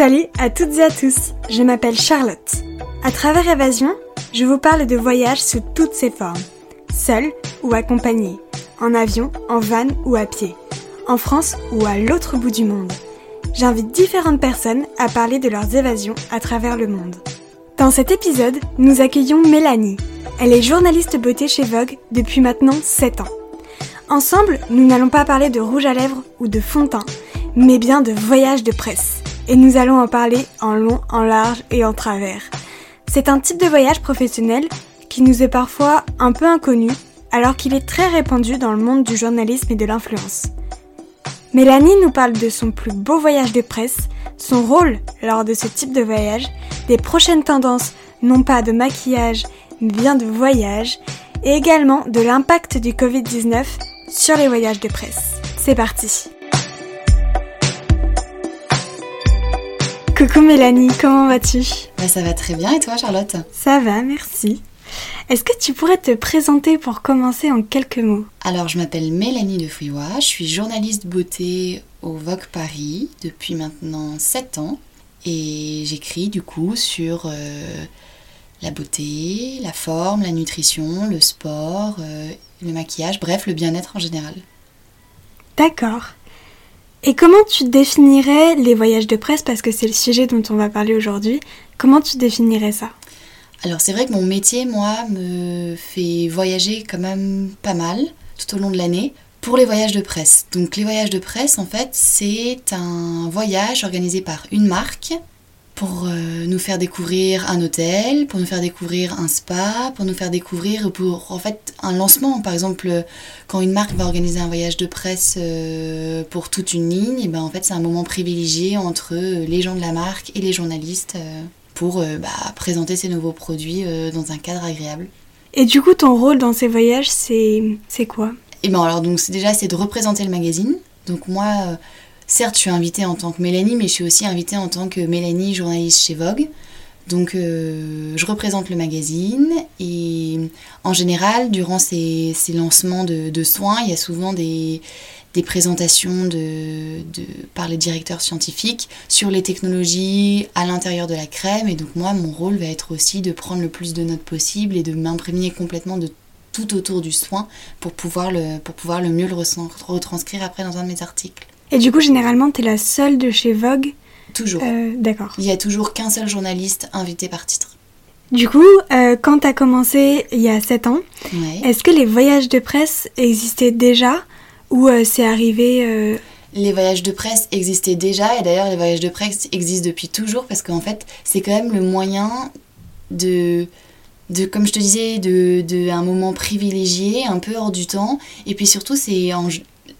Salut à toutes et à tous, je m'appelle Charlotte. À travers Évasion, je vous parle de voyages sous toutes ses formes, seul ou accompagné, en avion, en van ou à pied, en France ou à l'autre bout du monde. J'invite différentes personnes à parler de leurs évasions à travers le monde. Dans cet épisode, nous accueillons Mélanie. Elle est journaliste beauté chez Vogue depuis maintenant 7 ans. Ensemble, nous n'allons pas parler de rouge à lèvres ou de fond mais bien de voyage de presse. Et nous allons en parler en long, en large et en travers. C'est un type de voyage professionnel qui nous est parfois un peu inconnu, alors qu'il est très répandu dans le monde du journalisme et de l'influence. Mélanie nous parle de son plus beau voyage de presse, son rôle lors de ce type de voyage, des prochaines tendances, non pas de maquillage, mais bien de voyage, et également de l'impact du Covid-19 sur les voyages de presse. C'est parti Coucou Mélanie, comment vas-tu bah, Ça va très bien et toi Charlotte Ça va, merci. Est-ce que tu pourrais te présenter pour commencer en quelques mots Alors je m'appelle Mélanie de Fouillois, je suis journaliste beauté au Vogue Paris depuis maintenant 7 ans et j'écris du coup sur euh, la beauté, la forme, la nutrition, le sport, euh, le maquillage, bref le bien-être en général. D'accord. Et comment tu définirais les voyages de presse Parce que c'est le sujet dont on va parler aujourd'hui. Comment tu définirais ça? Alors c'est vrai que mon métier, moi, me fait voyager quand même pas mal tout au long de l'année pour les voyages de presse. Donc les voyages de presse, en fait, c'est un voyage organisé par une marque pour euh, nous faire découvrir un hôtel, pour nous faire découvrir un spa, pour nous faire découvrir pour en fait un lancement. Par exemple, quand une marque va organiser un voyage de presse euh, pour toute une ligne, et ben en fait c'est un moment privilégié entre les gens de la marque et les journalistes euh, pour bah, présenter ces nouveaux produits dans un cadre agréable. Et du coup, ton rôle dans ces voyages, c'est c'est quoi? Et ben alors donc déjà c'est de représenter le magazine. Donc moi Certes, je suis invitée en tant que Mélanie, mais je suis aussi invitée en tant que Mélanie, journaliste chez Vogue. Donc, euh, je représente le magazine et en général, durant ces, lancements de, soins, il y a souvent des, présentations de, par les directeurs scientifiques sur les technologies à l'intérieur de la crème. Et donc, moi, mon rôle va être aussi de prendre le plus de notes possible et de m'imprégner complètement de tout autour du soin pour pouvoir le, pour pouvoir le mieux le retranscrire après dans un de mes articles. Et du coup, généralement, tu es la seule de chez Vogue Toujours. Euh, d'accord. Il y a toujours qu'un seul journaliste invité par titre. Du coup, euh, quand tu as commencé il y a 7 ans, est-ce que les voyages de presse existaient déjà ou euh, c'est arrivé Les voyages de presse existaient déjà et d'ailleurs les voyages de presse existent depuis toujours parce qu'en fait c'est quand même le moyen de, de comme je te disais, de, de un moment privilégié, un peu hors du temps et puis surtout c'est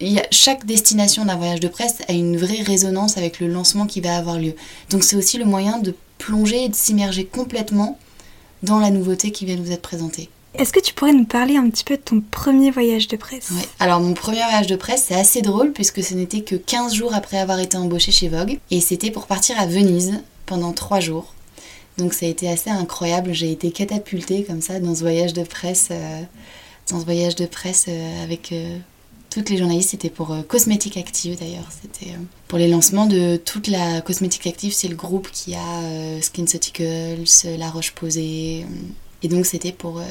en, chaque destination d'un voyage de presse a une vraie résonance avec le lancement qui va avoir lieu. Donc c'est aussi le moyen de plonger et de s'immerger complètement dans la nouveauté qui vient nous être présentée. Est-ce que tu pourrais nous parler un petit peu de ton premier voyage de presse? Oui, alors mon premier voyage de presse, c'est assez drôle puisque ce n'était que 15 jours après avoir été embauchée chez Vogue et c'était pour partir à Venise pendant 3 jours. Donc ça a été assez incroyable, j'ai été catapultée comme ça dans ce voyage de presse, euh, dans ce voyage de presse euh, avec euh, toutes les journalistes, c'était pour euh, Cosmétique Active d'ailleurs. C'était euh, pour les lancements de toute la Cosmétique Active, c'est le groupe qui a euh, SkinCeuticals, La Roche-Posay. et donc c'était pour,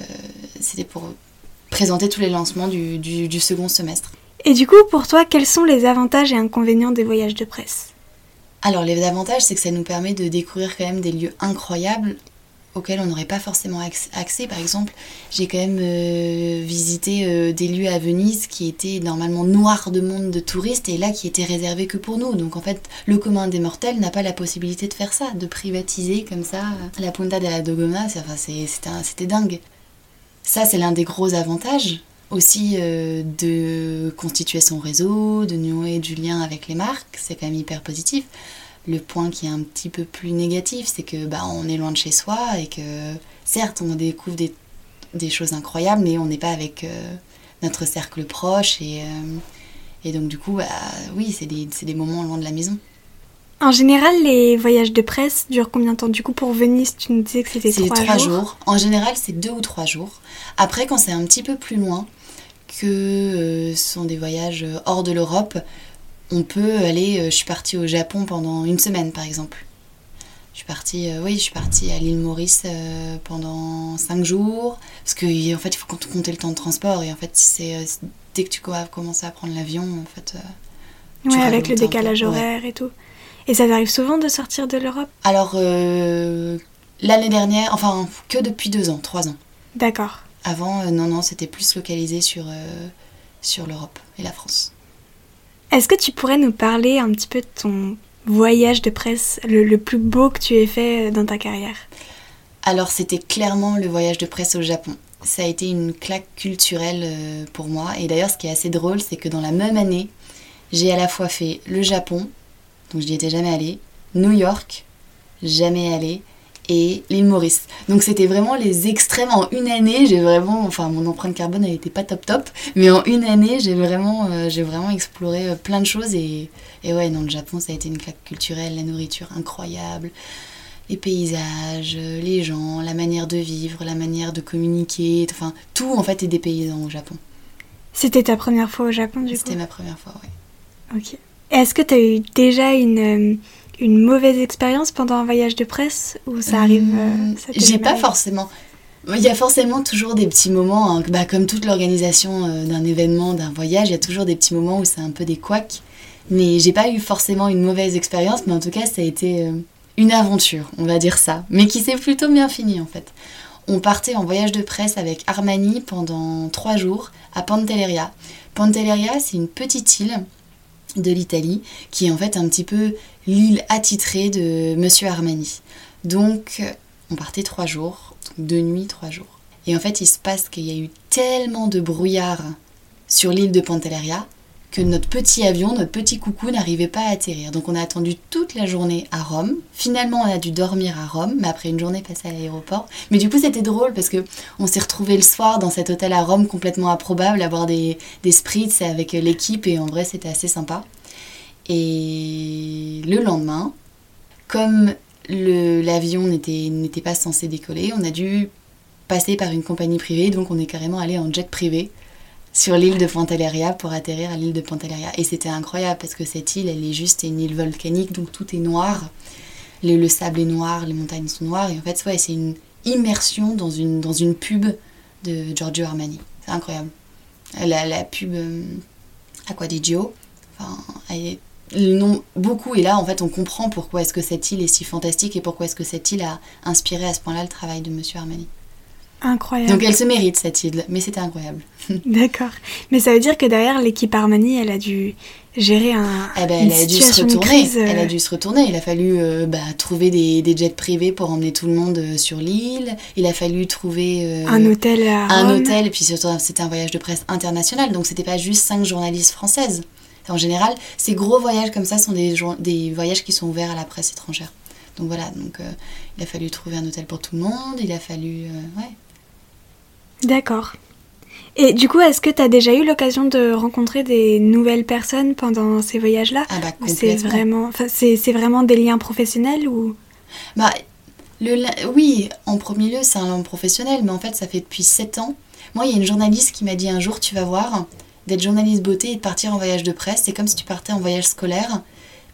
c'était pour présenter tous les lancements du, du second semestre. Et du coup, pour toi, quels sont les avantages et inconvénients des voyages de presse? Alors les avantages, c'est que ça nous permet de découvrir quand même des lieux incroyables auxquels on n'aurait pas forcément accès. Par exemple, j'ai quand même euh, visité euh, des lieux à Venise qui étaient normalement noirs de monde de touristes et là qui étaient réservés que pour nous. Donc en fait, le commun des mortels n'a pas la possibilité de faire ça, de privatiser comme ça la Punta de la Dogona. Enfin, c'était dingue. Ça, c'est l'un des gros avantages aussi euh, de constituer son réseau, de nouer du lien avec les marques. C'est quand même hyper positif. Le point qui est un petit peu plus négatif, c'est que bah, on est loin de chez soi et que certes on découvre des, choses incroyables, mais on n'est pas avec euh, notre cercle proche et, euh, et donc du coup, bah, oui, c'est des, des moments loin de la maison. En général, les voyages de presse durent combien de temps? Du coup, pour Venise, tu nous disais que c'était trois, trois jours. En général, c'est deux ou trois jours. Après, quand c'est un petit peu plus loin, que euh, ce sont des voyages hors de l'Europe, on peut aller, euh, je suis partie au Japon pendant une semaine par exemple. Je suis partie, oui, je suis partie à l'île Maurice pendant 5 jours. Parce qu'en en fait, il faut compter le temps de transport. Et en fait, c'est dès que tu commences à prendre l'avion, en fait. ouais, avec le décalage horaire et tout. Et ça t'arrive souvent de sortir de l'Europe? Alors, l'année dernière, enfin, que depuis deux ans, trois ans. D'accord. Avant, non, non, c'était plus localisé sur, sur l'Europe et la France. Est-ce que tu pourrais nous parler un petit peu de ton voyage de presse, le, plus beau que tu aies fait euh, dans ta carrière? Alors c'était clairement le voyage de presse au Japon. Ça a été une claque culturelle euh, pour moi. Et d'ailleurs ce qui est assez drôle, c'est que dans la même année, j'ai à la fois fait le Japon, donc je n'y étais jamais allée, New York, jamais allée, et l'île Maurice. Donc c'était vraiment les extrêmes en une année. J'ai vraiment, enfin mon empreinte carbone elle était pas top top, mais en une année j'ai vraiment, euh, j'ai vraiment exploré euh, plein de choses et, et ouais non le Japon ça a été une claque culturelle, la nourriture incroyable, les paysages, euh, les gens, la manière de vivre, la manière de communiquer, enfin tout en fait est des paysans au Japon. C'était ta première fois au Japon du coup? C'était ma première fois, oui. Ok. Est-ce que tu as eu déjà une une mauvaise expérience pendant un voyage de presse ou ça arrive euh, J'ai pas forcément. Il y a forcément toujours des petits moments, hein, bah, comme toute l'organisation euh, d'un événement, d'un voyage, il y a toujours des petits moments où c'est un peu des couacs. Mais j'ai pas eu forcément une mauvaise expérience, mais en tout cas, ça a été euh, une aventure, on va dire ça. Mais qui s'est plutôt bien fini en fait. On partait en voyage de presse avec Armani pendant trois jours à Pantelleria. Pantelleria, c'est une petite île de l'Italie, qui est en fait un petit peu l'île attitrée de Monsieur Armani. Donc, on partait trois jours, deux nuits, trois jours. Et en fait, il se passe qu'il y a eu tellement de brouillard sur l'île de Pantelleria que notre petit avion, notre petit coucou n'arrivait pas à atterrir. Donc on a attendu toute la journée à Rome. Finalement, on a dû dormir à Rome, mais après une journée passée à l'aéroport. Mais du coup, c'était drôle parce que on s'est retrouvé le soir dans cet hôtel à Rome complètement improbable, à boire des, des spritz avec l'équipe et en vrai, c'était assez sympa. Et le lendemain, comme l'avion n'était pas censé décoller, on a dû passer par une compagnie privée, donc on est carrément allé en jet privé sur l'île de Pantelleria pour atterrir à l'île de Pantelleria. Et c'était incroyable parce que cette île, elle est juste une île volcanique, donc tout est noir. Le, sable est noir, les montagnes sont noires. Et en fait, ouais, c'est une immersion dans une, dans une pub de Giorgio Armani. C'est incroyable. La, la pub euh, enfin, elle est beaucoup. Et là, en fait, on comprend pourquoi est-ce que cette île est si fantastique et pourquoi est-ce que cette île a inspiré à ce point-là le travail de Monsieur Armani. Incroyable. Donc elle se mérite cette île, mais c'était incroyable. D'accord. Mais ça veut dire que derrière l'équipe Armani, elle a dû gérer un. Eh ben, elle a dû se retourner. Elle a dû se retourner. Il a fallu euh, bah, trouver des, des, jets privés pour emmener tout le monde euh, sur l'île. Il a fallu trouver euh, un hôtel à Un hôtel. Et puis surtout, c'était un voyage de presse international, donc c'était pas juste cinq journalistes françaises. En général, ces gros voyages comme ça sont des, des voyages qui sont ouverts à la presse étrangère. Donc voilà, donc il a fallu trouver un hôtel pour tout le monde. Il a fallu, ouais D'accord. Et du coup, est-ce que tu as déjà eu l'occasion de rencontrer des nouvelles personnes pendant ces voyages-là Ah bah C'est vraiment, c'est, vraiment des liens professionnels ou Bah, le, oui, en premier lieu, c'est un lien professionnel, mais en fait, ça fait depuis 7 ans. Moi, il y a une journaliste qui m'a dit un jour, tu vas voir, d'être journaliste beauté et de partir en voyage de presse, c'est comme si tu partais en voyage scolaire,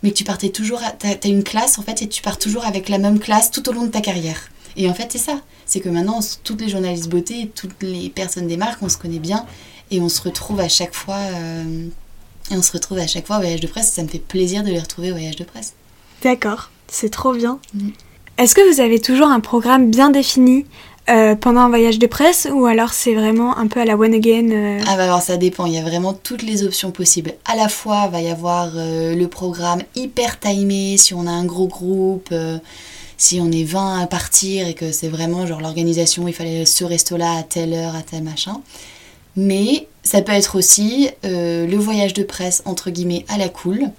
mais que tu partais toujours, tu as une classe en fait, et tu pars toujours avec la même classe tout au long de ta carrière. Et en fait, c'est ça. C'est que maintenant, toutes les journalistes beauté, toutes les personnes des marques, on se connaît bien et on se retrouve à chaque fois. Euh, et on se retrouve à chaque fois au voyage de presse. Ça me fait plaisir de les retrouver au voyage de presse. D'accord, c'est trop bien. Mm. Est-ce que vous avez toujours un programme bien défini euh, pendant un voyage de presse ou alors c'est vraiment un peu à la one again euh Ah bah alors ça dépend, il y a vraiment toutes les options possibles. À la fois, il va y avoir le programme hyper timé si on a un gros groupe si on est 20 à partir et que c'est vraiment genre l'organisation, il fallait ce resto-là à telle heure, à tel machin. Mais ça peut être aussi euh, le voyage de presse entre guillemets à la cool.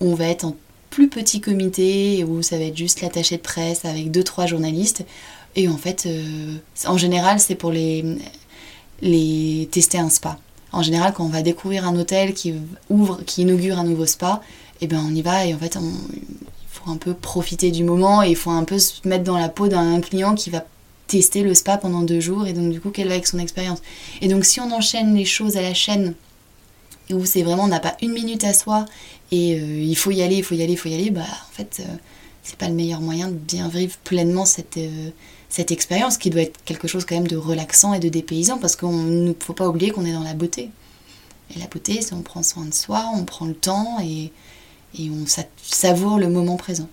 On va être en plus petit comité où ça va être juste l'attaché de presse avec 2-3 journalistes. Et en fait, euh, en général, c'est pour les, les tester un spa. En général, quand on va découvrir un hôtel qui ouvre, qui inaugure un nouveau spa, eh ben on y va et en fait on, un peu profiter du moment et il faut un peu se mettre dans la peau d'un client qui va tester le spa pendant deux jours et donc du coup quelle va être son expérience. Et donc si on enchaîne les choses à la chaîne où c'est vraiment on n'a pas une minute à soi et euh, il faut y aller, il faut y aller, il faut y aller, bah en fait euh, c'est pas le meilleur moyen de bien vivre pleinement cette, euh, cette expérience qui doit être quelque chose quand même de relaxant et de dépaysant parce qu'il ne faut pas oublier qu'on est dans la beauté. Et la beauté, c'est on prend soin de soi, on prend le temps et, et on savoure le moment présent.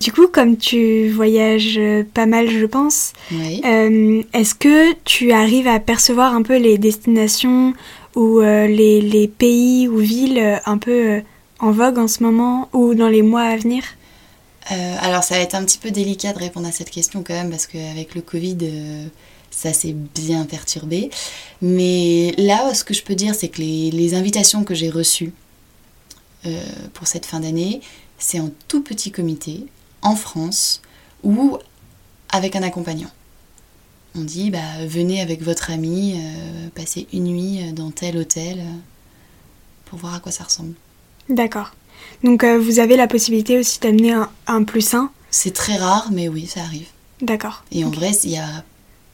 Du coup, comme tu voyages pas mal, je pense, euh, est-ce que tu arrives à percevoir un peu les destinations ou euh, les, les, pays ou villes un peu en vogue en ce moment ou dans les mois à venir? Euh, alors ça va être un petit peu délicat de répondre à cette question quand même parce qu'avec le Covid, euh, ça s'est bien perturbé. Mais là, ce que je peux dire, c'est que les, invitations que j'ai reçues euh, pour cette fin d'année, c'est en tout petit comité, en France, ou avec un accompagnant. On dit, bah, venez avec votre ami, passer une nuit dans tel hôtel, pour voir à quoi ça ressemble. D'accord. Donc euh, vous avez la possibilité aussi d'amener un, plus 1 C'est très rare, mais oui, ça arrive. D'accord. Et en vrai, il n'y a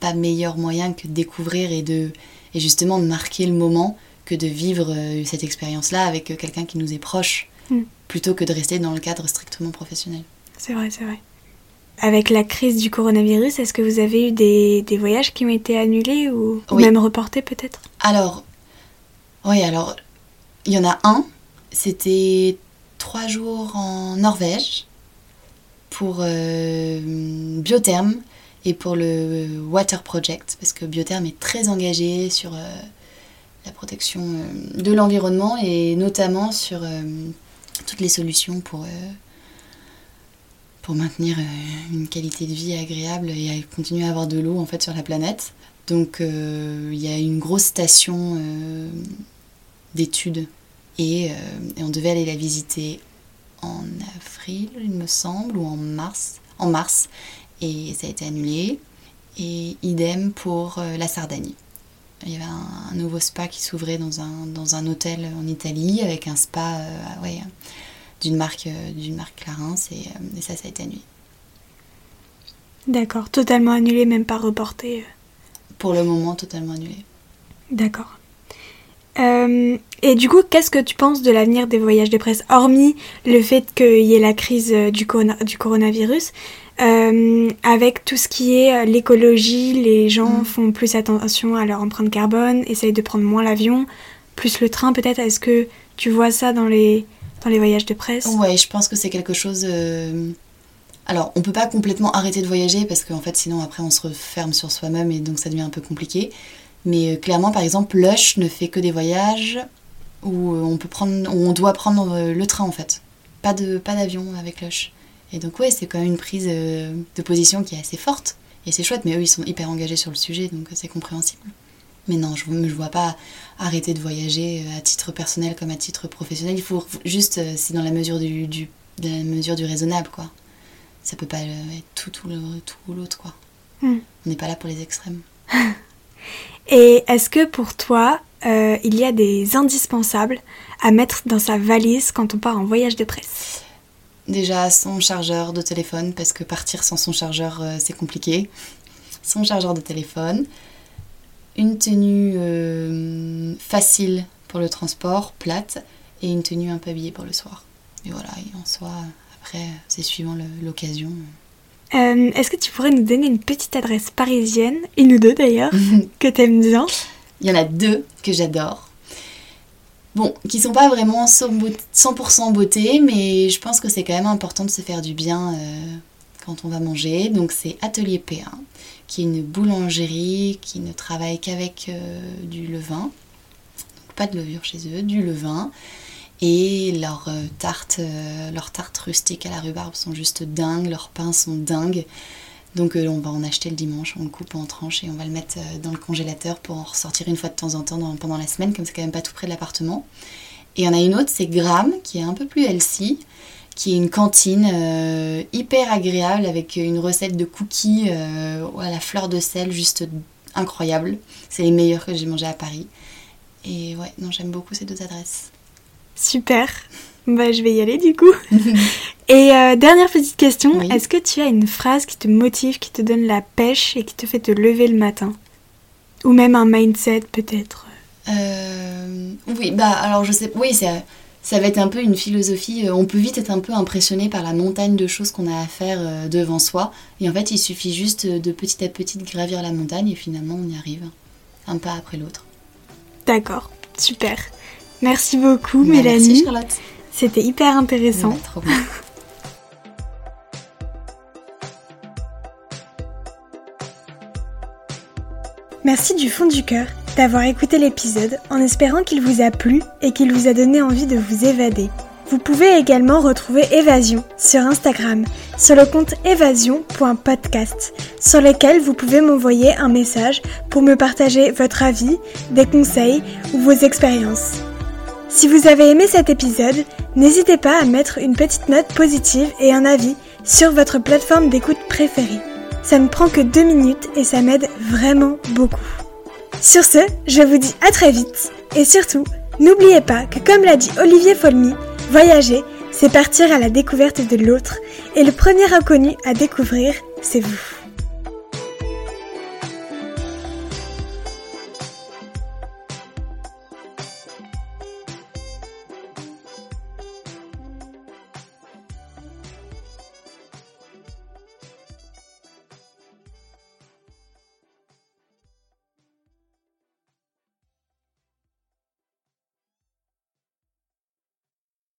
pas meilleur moyen que de découvrir et, de, et justement de marquer le moment que de vivre euh, cette expérience-là avec euh, quelqu'un qui nous est proche, hmm. plutôt que de rester dans le cadre strictement professionnel. C'est vrai, c'est vrai. Avec la crise du coronavirus, est-ce que vous avez eu des, des, voyages qui ont été annulés ou, ou même reportés peut-être? Alors, oui, alors, il y en a un, c'était trois jours en Norvège pour euh, Biotherm et pour le Water Project, parce que Biotherm est très engagé sur euh, la protection euh, de l'environnement et notamment sur toutes les solutions pour, pour maintenir une qualité de vie agréable et continuer à avoir de l'eau en fait sur la planète. Donc il y a une grosse station d'études et, on devait aller la visiter en avril, il me semble, ou en mars. En mars. Et ça a été annulé. Et idem pour euh, la Sardaigne. Il y avait un, nouveau spa qui s'ouvrait dans un, dans un hôtel en Italie avec un spa euh, ouais, d'une marque, euh, d'une marque Clarins et, et, ça, ça a été annulé. D'accord, totalement annulé, même pas reporté. Pour le moment, totalement annulé. D'accord. Euh, et du coup, qu'est-ce que tu penses de l'avenir des voyages de presse, hormis le fait qu'il y ait la crise euh, du coronavirus euh, avec tout ce qui est l'écologie, les gens mm. font plus attention à leur empreinte carbone, essayent de prendre moins l'avion, plus le train peut-être. Est-ce que tu vois ça dans les, dans les voyages de presse? Ouais, je pense que c'est quelque chose... Alors, on peut pas complètement arrêter de voyager parce qu'en fait, sinon après, on se referme sur soi-même et donc ça devient un peu compliqué. Mais euh, clairement, par exemple, Lush ne fait que des voyages où euh, on, peut prendre, on doit prendre euh, le train en fait. Pas de pas d'avion avec Lush. Et donc ouais, c'est quand même une prise de position qui est assez forte. Et c'est chouette, mais eux, ils sont hyper engagés sur le sujet, donc c'est compréhensible. Mais non, je ne vois pas arrêter de voyager à titre personnel comme à titre professionnel. Il faut juste, c'est dans la mesure du, du, la mesure du raisonnable, quoi. Ça peut pas être tout, tout, tout l'autre, quoi. Hmm. On n'est pas là pour les extrêmes. Et est-ce que pour toi, euh, il y a des indispensables à mettre dans sa valise quand on part en voyage de presse? Déjà son chargeur de téléphone, parce que partir sans son chargeur, euh, c'est compliqué. Son chargeur de téléphone. Une tenue euh, facile pour le transport, plate, et une tenue un peu habillée pour le soir. Et voilà, et en soi, après, c'est suivant l'occasion. Euh, est-ce que tu pourrais nous donner une petite adresse parisienne, une ou deux d'ailleurs, que tu aimes bien? Il y en a deux que j'adore. Bon, qui sont pas vraiment 100% beauté, mais je pense que c'est quand même important de se faire du bien euh, quand on va manger. Donc c'est Atelier P1, qui est une boulangerie qui ne travaille qu'avec euh, du levain. Donc pas de levure chez eux, du levain. Et leurs euh, tartes, leurs tartes rustiques à la rhubarbe sont juste dingues, leurs pains sont dingues. Donc euh, on va en acheter le dimanche, on le coupe en tranches et on va le mettre dans le congélateur pour en ressortir une fois de temps en temps pendant la semaine, comme c'est quand même pas tout près de l'appartement. Et il y en a une autre, c'est Gram, qui est un peu plus healthy, qui est une cantine hyper agréable avec une recette de cookies à la fleur de sel, juste incroyable. C'est les meilleurs que j'ai mangés à Paris. Et ouais, non, j'aime beaucoup ces deux adresses. Super. Bah, je vais y aller du coup. et euh, dernière petite question, est-ce que tu as une phrase qui te motive, qui te donne la pêche et qui te fait te lever le matin? Ou même un mindset peut-être? Euh, Oui, bah alors je sais, oui, c'est ça va être un peu une philosophie. On peut vite être un peu impressionné par la montagne de choses qu'on a à faire devant soi. Et en fait, il suffit juste de petit à petit de gravir la montagne et finalement on y arrive, un pas après l'autre. D'accord, super. Merci beaucoup, Bah, Mélanie. Merci Charlotte. C'était hyper intéressant. Ouais, trop bien. Merci du fond du cœur d'avoir écouté l'épisode en espérant qu'il vous a plu et qu'il vous a donné envie de vous évader. Vous pouvez également retrouver Évasion sur Instagram, sur le compte évasion.podcast, sur lequel vous pouvez m'envoyer un message pour me partager votre avis, des conseils ou vos expériences. Si vous avez aimé cet épisode, n'hésitez pas à mettre une petite note positive et un avis sur votre plateforme d'écoute préférée. Ça ne prend que deux minutes et ça m'aide vraiment beaucoup. Sur ce, je vous dis à très vite et surtout, n'oubliez pas que comme l'a dit Olivier Folmy, voyager, c'est partir à la découverte de l'autre et le premier inconnu à découvrir, c'est vous.